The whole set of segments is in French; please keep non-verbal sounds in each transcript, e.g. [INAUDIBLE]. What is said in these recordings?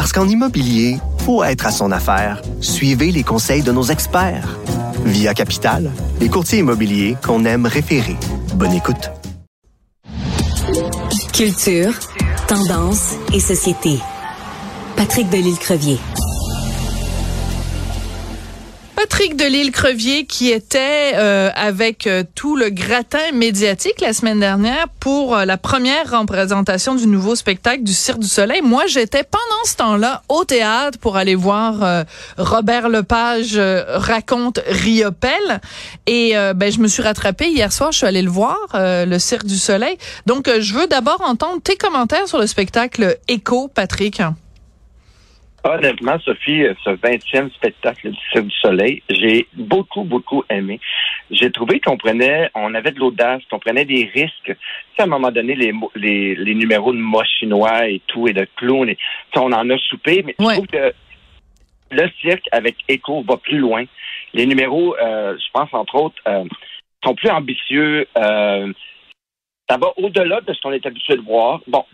Parce qu'en immobilier, faut être à son affaire. Suivez les conseils de nos experts. Via Capital, les courtiers immobiliers qu'on aime référer. Bonne écoute. Culture, tendance et société. Patrick Delisle-Crevier. Patrick Delisle-Crevier qui était euh, avec euh, tout le gratin médiatique la semaine dernière pour euh, la première représentation du nouveau spectacle du Cirque du Soleil. Moi, j'étais pendant ce temps-là au théâtre pour aller voir Robert Lepage raconte Riopel et ben je me suis rattrapée hier soir, je suis allée le voir le Cirque du Soleil. Donc je veux d'abord entendre tes commentaires sur le spectacle Echo Patrick. Honnêtement, Sophie, ce 20e spectacle du Cirque du Soleil, j'ai beaucoup, beaucoup aimé. J'ai trouvé qu'on prenait, on avait de l'audace, qu'on prenait des risques. à un moment donné, les, les, les numéros de mots chinois et tout, et de clowns, on en a soupé, mais je trouve que le cirque avec Echo va plus loin. Les numéros, euh, je pense, entre autres, euh, sont plus ambitieux. Euh, ça va au-delà de ce qu'on est habitué de voir. Bon,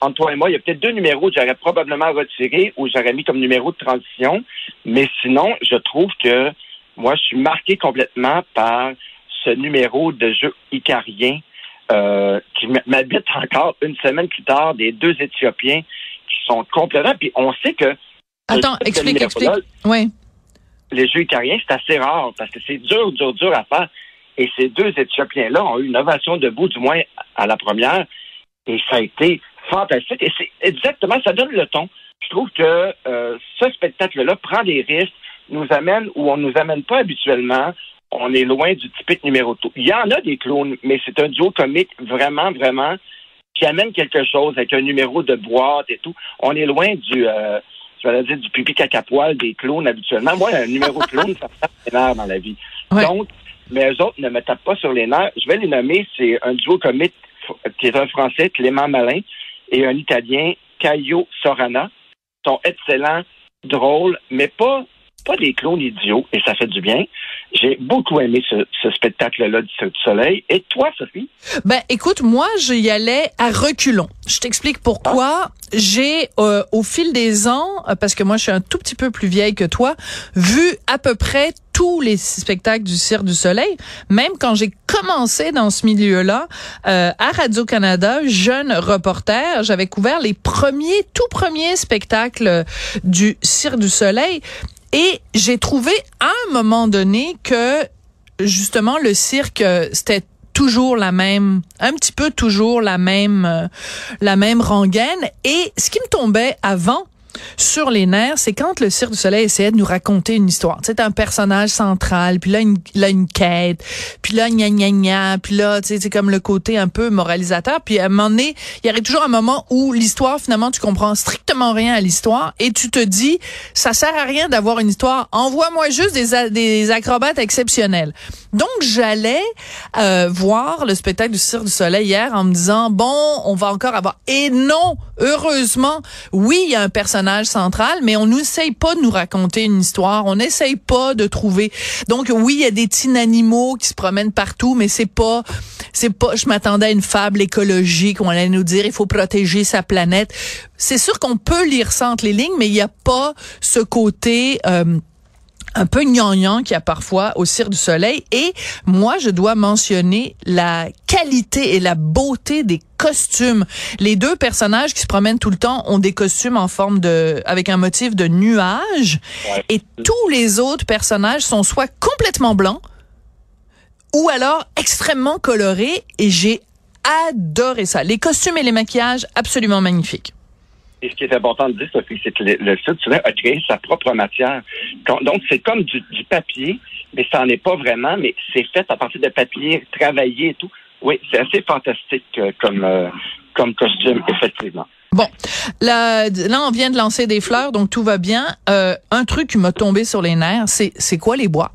entre toi et moi, il y a peut-être deux numéros que j'aurais probablement retirés ou j'aurais mis comme numéro de transition. Mais sinon, je trouve que moi, je suis marqué complètement par ce numéro de jeu icarien euh, qui m'habite encore une semaine plus tard, des deux Éthiopiens qui sont complètement. Puis on sait que. Attends, explique, explique. Oui. Les jeux icariens, c'est assez rare parce que c'est dur, dur, dur à faire. Et ces deux Éthiopiens-là ont eu une ovation debout, du moins à la première. Et ça a été fantastique. Et c'est exactement, ça donne le ton. Je trouve que euh, ce spectacle-là prend des risques, nous amène où on ne nous amène pas habituellement. On est loin du typique numéro 2. Il y en a des clowns, mais c'est un duo comique vraiment, vraiment qui amène quelque chose avec un numéro de boîte et tout. On est loin du, euh, je vais dire, du pipi caca poil des clowns habituellement. Moi, un numéro de clown, ça me tape les nerfs dans la vie. Donc, mais eux autres ne me tapent pas sur les nerfs. Je vais les nommer, c'est un duo comique qui est un Français, Clément Malin, et un Italien, Caio Sorana, sont excellents, drôles, mais pas pas des clones idiots, et ça fait du bien. J'ai beaucoup aimé ce, spectacle-là du Soleil. Et toi, Sophie? Ben, écoute, moi, j'y allais à reculons. Je t'explique pourquoi. J'ai, euh, au fil des ans, euh, parce que moi, je suis un tout petit peu plus vieille que toi, vu à peu près tous les spectacles du Cirque du Soleil, même quand j'ai commencé dans ce milieu-là, euh, à Radio-Canada, jeune reporter, j'avais couvert les premiers, tout premiers spectacles du Cirque du Soleil. Et j'ai trouvé à un moment donné que justement le cirque c'était toujours la même un petit peu toujours la même la même rengaine. Et ce qui me tombait avant sur les nerfs, c'est quand le Cirque du Soleil essayait de nous raconter une histoire. Sais, un personnage central, puis là, une, là, une quête, puis là, gna gna gna, puis là, c'est comme le côté un peu moralisateur. Puis à un moment donné, il y arrive toujours un moment où l'histoire, finalement, tu comprends strictement rien à l'histoire et tu te dis, ça sert à rien d'avoir une histoire. Envoie-moi juste des, des acrobates exceptionnels. Donc, j'allais euh, voir le spectacle du Cirque du Soleil hier en me disant, bon, on va encore avoir... Et non, heureusement, oui, il y a un personnage central, mais on n'essaye pas de nous raconter une histoire, on n'essaye pas de trouver... Donc, oui, il y a des petits animaux qui se promènent partout, mais c'est pas... c'est pas. Je m'attendais à une fable écologique où on allait nous dire, il faut protéger sa planète. C'est sûr qu'on peut lire ça entre les lignes, mais il n'y a pas ce côté... Euh, un peu gnangnan qu'il y a parfois au Cirque du Soleil. Et moi, je dois mentionner la qualité et la beauté des costumes. Les deux personnages qui se promènent tout le temps ont des costumes en forme de, avec un motif de nuage. Et tous les autres personnages sont soit complètement blancs ou alors extrêmement colorés. Et j'ai adoré ça. Les costumes et les maquillages, absolument magnifiques. Et ce qui est important de dire, Sophie, c'est que le, le site a créé sa propre matière. Donc, c'est comme du, papier, mais ça n'en est pas vraiment, mais c'est fait à partir de papier travaillé et tout. Oui, c'est assez fantastique euh, comme, euh, comme costume, effectivement. Bon, là, là, on vient de lancer des fleurs, donc tout va bien. Euh, un truc qui m'a tombé sur les nerfs, c'est c'est quoi les boîtes?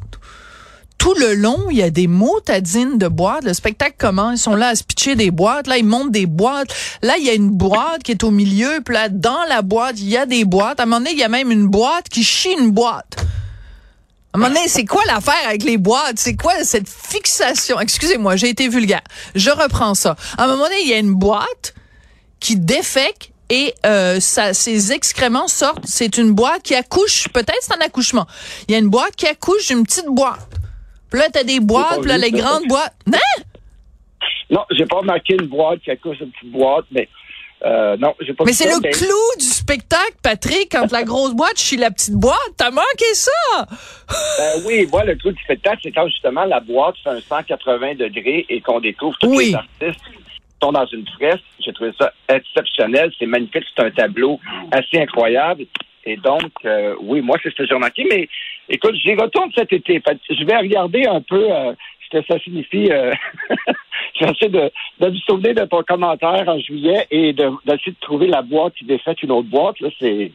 Tout le long, il y a des motadines de boîtes. Le spectacle commence, ils sont là à se pitcher des boîtes. Là, ils montent des boîtes. Là, il y a une boîte qui est au milieu. Puis là, dans la boîte, il y a des boîtes. À un moment donné, il y a même une boîte qui chie une boîte. À un moment donné, c'est quoi l'affaire avec les boîtes? C'est quoi cette fixation? Excusez-moi, j'ai été vulgaire. Je reprends ça. À un moment donné, il y a une boîte qui défèque et euh, ça, ses excréments sortent. C'est une boîte qui accouche. Peut-être c'est un accouchement. Il y a une boîte qui accouche d'une petite boîte. Puis là, t'as des boîtes, puis là, les grandes boîtes. Non! Non, j'ai pas remarqué une boîte qui accouche une petite boîte, mais euh, non, j'ai pas Mais c'est le clou du spectacle, Patrick, quand la grosse boîte chie la petite boîte. T'as manqué ça! Euh, oui, moi, le clou du spectacle, c'est quand justement la boîte fait un 180 degrés et qu'on découvre tous Oui. les artistes qui sont dans une fresque. J'ai trouvé ça exceptionnel. C'est magnifique. C'est un tableau assez incroyable. Et donc, euh, oui, moi, c'est ce que j'ai remarqué. Mais écoute, j'y retourne cet été. Je vais regarder un peu euh, que ça signifie. Euh, [LAUGHS] J'essaie de, de me souvenir de ton commentaire en juillet et de- d'essayer de, trouver la boîte qui défait une autre boîte. Là, c'est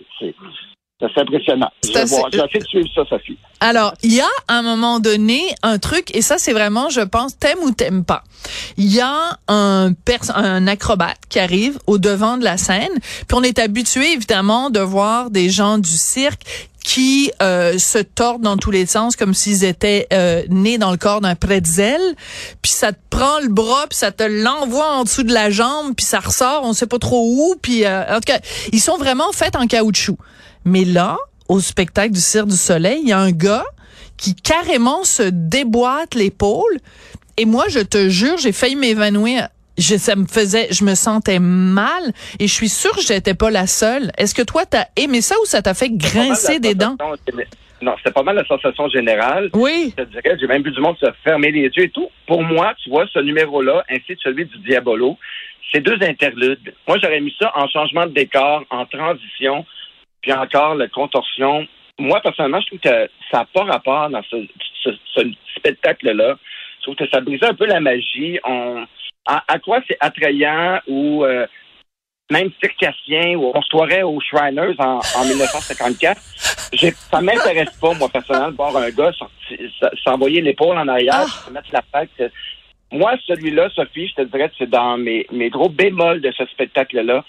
c'est- c'est impressionnant. Je vais assez- de suivre ça, Sophie. Alors, il y a à un moment donné un truc, et ça c'est vraiment, je pense, t'aimes ou t'aimes pas. Il y a un, un acrobate qui arrive au devant de la scène, puis on est habitué évidemment de voir des gens du cirque qui euh, se tordent dans tous les sens comme s'ils étaient euh, nés dans le corps d'un pretzel, puis ça te prend le bras, puis ça te l'envoie en dessous de la jambe, puis ça ressort, on sait pas trop où, puis euh, en tout cas, ils sont vraiment faits en caoutchouc. Mais là, au spectacle du Cirque du Soleil, il y a un gars qui carrément se déboîte l'épaule. Et moi, je te jure, j'ai failli m'évanouir. Je, ça me faisait, je me sentais mal et je suis sûre que j'étais pas la seule. Est-ce que toi, t'as aimé ça ou ça t'a fait grincer des dents? Non, c'était pas mal la sensation générale. Oui. Je te dirais, j'ai même vu du monde se fermer les yeux et tout. Pour moi, tu vois, ce numéro-là, ainsi que celui du Diabolo, c'est deux interludes. Moi, j'aurais mis ça en changement de décor, en transition, puis encore la contorsion. Moi, personnellement, je trouve que ça n'a pas rapport dans ce, ce- ce spectacle-là. Je trouve que ça brisait un peu la magie. On, à, à quoi c'est attrayant ou euh, même circassien ou on se croirait aux Shriners en, en [LAUGHS] 1954. J'ai- ça m'intéresse pas, moi, personnellement, de voir un gars s'envoyer l'épaule en arrière, Ah. se mettre la patte. Moi, celui-là, Sophie, je te dirais que c'est dans mes, mes gros bémols de ce spectacle-là.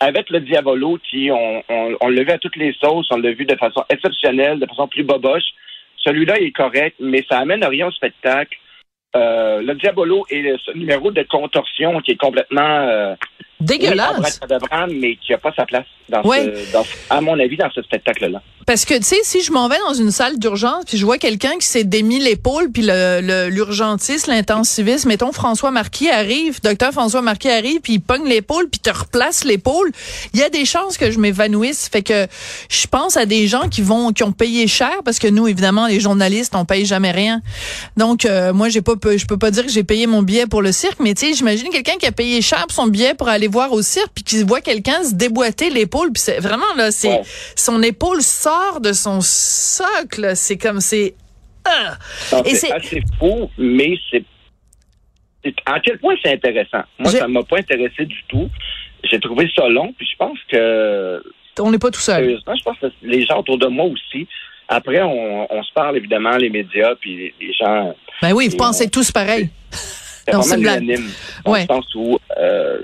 Avec le Diabolo, qui, on, on, on l'a vu à toutes les sauces, on l'a vu de façon exceptionnelle, de façon plus boboche. Celui-là il est correct, mais ça amène rien au spectacle. Euh, le Diabolo et ce numéro de contorsion qui est complètement euh, Dégueulasse. oui, mais qui n'a pas sa place, dans ce, dans, à mon avis, dans ce spectacle-là. Parce que, tu sais, si je m'en vais dans une salle d'urgence, puis je vois quelqu'un qui s'est démis l'épaule, puis le- le- l'urgentiste, l'intensiviste, mettons François Marquis arrive, docteur François Marquis arrive, puis il pogne l'épaule, puis te replace l'épaule, il y a des chances que je m'évanouisse. Fait que je pense à des gens qui vont, qui ont payé cher, parce que nous, évidemment, les journalistes, on paye jamais rien. Donc, euh, moi, j'ai pas, je peux pas dire que j'ai payé mon billet pour le cirque, mais tu sais, j'imagine quelqu'un qui a payé cher pour son billet pour aller voir au cirque, puis qui voit quelqu'un se déboîter l'épaule, puis c'est vraiment là, c'est Ouais. son épaule sort de son socle. C'est comme c'est. Ah! Donc, Et C'est assez fou, mais c'est. À quel point c'est intéressant? Moi, ça m'a pas intéressé du tout. J'ai trouvé ça long, puis je pense que. On n'est pas tout seul. Sérieusement, je pense que les gens autour de moi aussi. Après, on, on se parle évidemment, les médias, puis les, gens. Ben oui, vous pensez on- tous pareil. C'est vraiment unanime, dans Ouais. le sens où euh,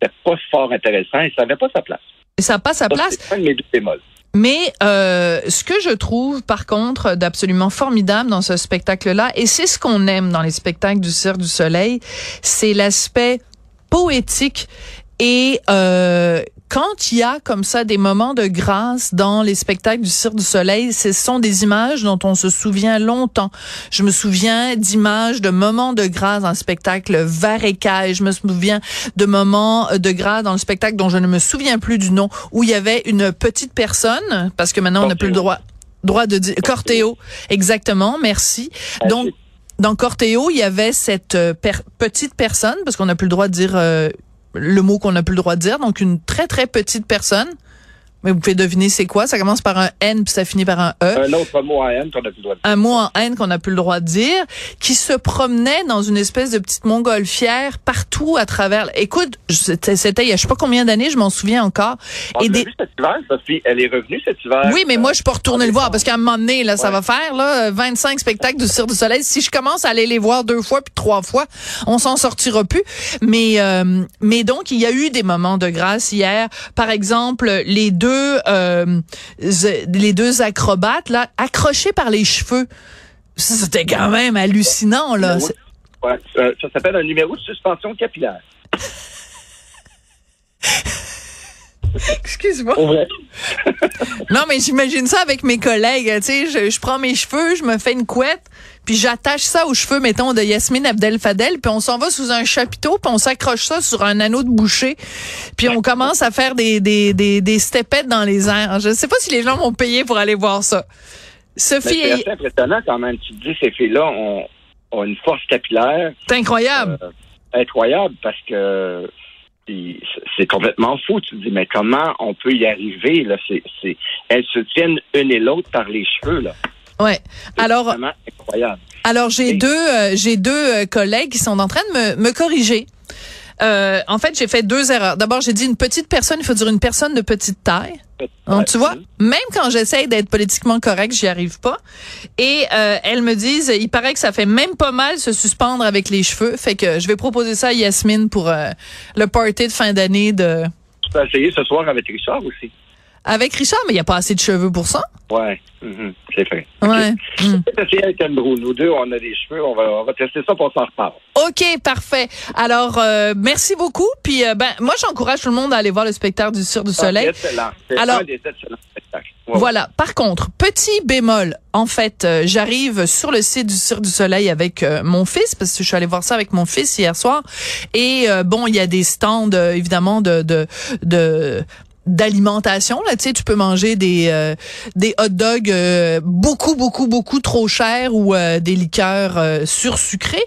c'était pas fort intéressant et ça n'avait pas sa place. Et ça passe à Ça, place. C'est un de mes deux bémols. Mais euh, ce que je trouve, par contre, d'absolument formidable dans ce spectacle-là, et c'est ce qu'on aime dans les spectacles du Cirque du Soleil, c'est l'aspect poétique et euh, quand il y a comme ça des moments de grâce dans les spectacles du Cirque du Soleil, ce sont des images dont on se souvient longtemps. Je me souviens d'images de moments de grâce dans le spectacle Varecaille. Je me souviens de moments de grâce dans le spectacle dont je ne me souviens plus du nom, où il y avait une petite personne, parce que maintenant on n'a plus le droit droit de dire Cortéo, exactement, merci. Donc dans Cortéo, il y avait cette euh, per- petite personne, parce qu'on n'a plus le droit de dire euh, le mot qu'on n'a plus le droit de dire, donc une très très petite personne, Mais vous pouvez deviner c'est quoi? Ça commence par un N puis ça finit par un E. Un autre mot en N qu'on a plus le droit de dire. Un mot en N qu'on n'a plus le droit de dire, qui se promenait dans une espèce de petite montgolfière partout à travers. Écoute, c'était il y a je sais pas combien d'années, je m'en souviens encore. On Et des- vu cet hiver, Sophie. Elle est revenue cet hiver. Oui, mais moi, je peux retourner le voir parce qu'à un moment donné, là, ça va faire là, 25 spectacles du Cirque du Soleil. Si je commence à aller les voir deux fois puis trois fois, on s'en sortira plus. Mais, euh, mais donc, il y a eu des moments de grâce hier. Par exemple, les deux, euh, les deux acrobates là, accrochés par les cheveux. Ça, c'était quand même hallucinant là. Ouais, ça s'appelle un numéro de suspension capillaire. [LAUGHS] [LAUGHS] Excuse-moi. [LAUGHS] Non, mais j'imagine ça avec mes collègues. Tu sais, je, je prends mes cheveux, je me fais une couette, puis j'attache ça aux cheveux, mettons, de Yasmine Abdel Fadel, puis on s'en va sous un chapiteau, puis on s'accroche ça sur un anneau de boucher, puis on commence à faire des, des, des, des stepettes dans les airs. Je sais pas si les gens vont payer pour aller voir ça. Sophie, c'est est- assez impressionnant quand même. Tu te dis, ces filles-là ont, ont une force capillaire c'est incroyable. euh, incroyable parce que c'est complètement fou. Tu te dis, mais comment on peut y arriver? Là? C'est, c'est, elles se tiennent une et l'autre par les cheveux. Là. ouais. Alors, vraiment incroyable. Alors j'ai deux euh, j'ai deux euh, collègues qui sont en train de me, me corriger. Euh, en fait, j'ai fait deux erreurs. D'abord, j'ai dit une petite personne, il faut dire une personne de petite taille. Donc, tu vois, même quand j'essaye d'être politiquement correct, j'y arrive pas. Et euh, elles me disent, il paraît que ça fait même pas mal se suspendre avec les cheveux. Fait que je vais proposer ça à Yasmine pour euh, le party de fin d'année de Tu peux essayer ce soir avec Richard aussi. Avec Richard, mais il y a pas assez de cheveux pour ça. Ouais, mhm, c'est vrai. Ouais. Mm. On va essayer avec Andrew. Nous deux, on a des cheveux. On va, on va tester ça pour s'en reparle. OK, parfait. Alors, euh, merci beaucoup. Puis, euh, ben, moi, j'encourage tout le monde à aller voir le spectacle du Cirque du Soleil. Ah, c'est excellent. C'est Alors- un des excellents spectacles. Ouais, ouais. Voilà. Par contre, petit bémol. En fait, euh, j'arrive sur le site du Cirque du Soleil avec euh, mon fils parce que je suis allée voir ça avec mon fils hier soir. Et bon, il y a des stands évidemment de de de d'alimentation là tu sais tu peux manger des euh, des hot dogs euh, beaucoup beaucoup beaucoup trop chers ou euh, des liqueurs euh, sursucrées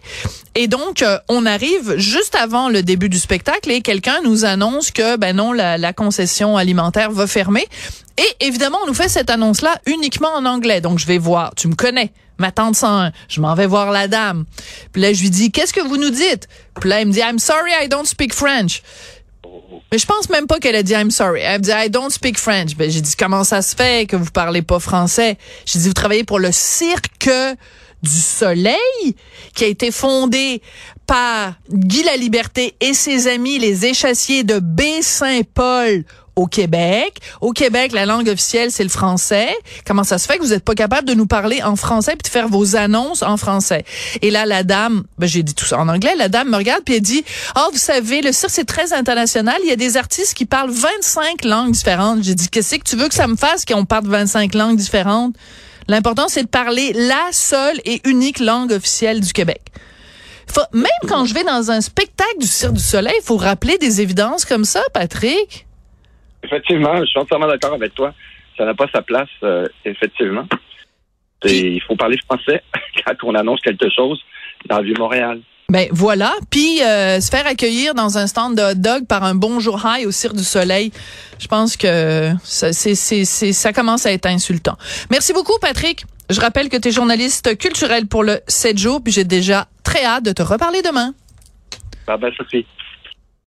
et donc euh, on arrive juste avant le début du spectacle et quelqu'un nous annonce que ben non la, la concession alimentaire va fermer et évidemment, on nous fait cette annonce-là uniquement en anglais. Donc, je vais voir. Tu me connais. Ma tante 101. Je m'en vais voir la dame. Puis là, je lui dis, qu'est-ce que vous nous dites? Puis là, elle me dit, I'm sorry, I don't speak French. Mais je pense même pas qu'elle a dit I'm sorry. Elle me dit I don't speak French. Ben, j'ai dit comment ça se fait que vous parlez pas français? J'ai dit vous travaillez pour le cirque du soleil qui a été fondé par Guy la Liberté et ses amis les échassiers de Baie-Saint-Paul au Québec. Au Québec, la langue officielle, c'est le français. Comment ça se fait que vous n'êtes pas capable de nous parler en français puis de faire vos annonces en français? Et là, la dame, ben, j'ai dit tout ça en anglais, la dame me regarde puis elle dit, oh, vous savez, le cirque, c'est très international. Il y a des artistes qui parlent 25 langues différentes. J'ai dit, qu'est-ce que tu veux que ça me fasse qu'on parle 25 langues différentes? L'important, c'est de parler la seule et unique langue officielle du Québec. Même quand je vais dans un spectacle du Cirque du Soleil, il faut rappeler des évidences comme ça, Patrick. Effectivement, je suis entièrement d'accord avec toi. Ça n'a pas sa place, euh, effectivement. Et il faut parler français [LAUGHS] quand on annonce quelque chose dans le Vieux-Montréal. Ben voilà, puis euh, se faire accueillir dans un stand de hot dog par un bonjour high au Cirque du Soleil, je pense que ça, c'est, c'est, c'est- ça commence à être insultant. Merci beaucoup, Patrick. Je rappelle que tu es journaliste culturel pour le 7 jours, puis j'ai déjà très hâte de te reparler demain. Bye bye, Sophie.